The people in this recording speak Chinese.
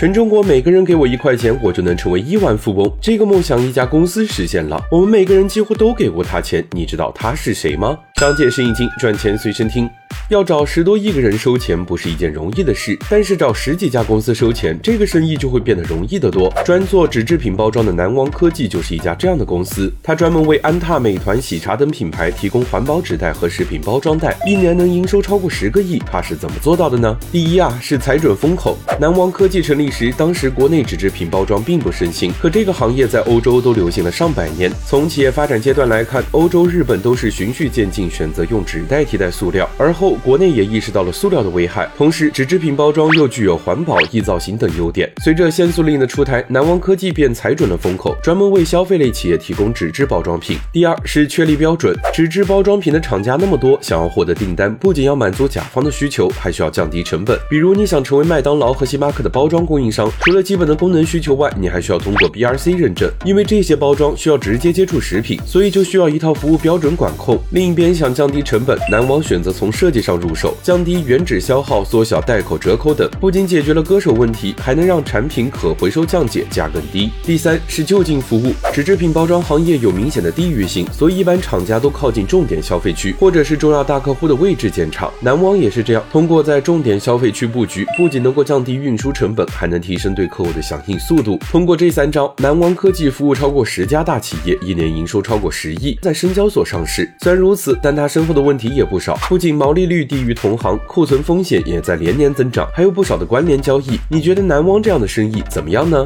全中国每个人给我一块钱，我就能成为亿万富翁。这个梦想，一家公司实现了。我们每个人几乎都给过他钱，你知道他是谁吗？商界生意经，赚钱随身听。要找十多亿个人收钱不是一件容易的事，但是找十几家公司收钱，这个生意就会变得容易得多。专做纸制品包装的南王科技就是一家这样的公司，它专门为安踏、美团、喜茶等品牌提供环保纸袋和食品包装袋，一年能营收超过十个亿。它是怎么做到的呢？第一啊，是踩准风口。南王科技成立时，当时国内纸制品包装并不盛行，可这个行业在欧洲都流行了上百年。从企业发展阶段来看，欧洲、日本都是循序渐进，选择用纸袋替代塑料，而后国内也意识到了塑料的危害，同时纸制品包装又具有环保、易造型等优点。随着限塑令的出台，南王科技便踩准了风口，专门为消费类企业提供纸质包装品。第二是确立标准，纸质包装品的厂家那么多，想要获得订单，不仅要满足甲方的需求，还需要降低成本。比如你想成为麦当劳和星巴克的包装供应商，除了基本的功能需求外，你还需要通过 BRC 认证，因为这些包装需要直接接触食品，所以就需要一套服务标准管控。另一边想降低成本，南王选择从设计上入手，降低。原纸消耗、缩小袋口折扣等，不仅解决了割手问题，还能让产品可回收降解，价更低。第三是就近服务，纸制品包装行业有明显的地域性，所以一般厂家都靠近重点消费区或者是重要大客户的位置建厂。南王也是这样，通过在重点消费区布局，不仅能够降低运输成本，还能提升对客户的响应速度。通过这三招，南王科技服务超过十家大企业，一年营收超过十亿，在深交所上市。虽然如此，但但他身后的问题也不少，不仅毛利率低于同行。库存风险也在连年增长，还有不少的关联交易。你觉得南汪这样的生意怎么样呢？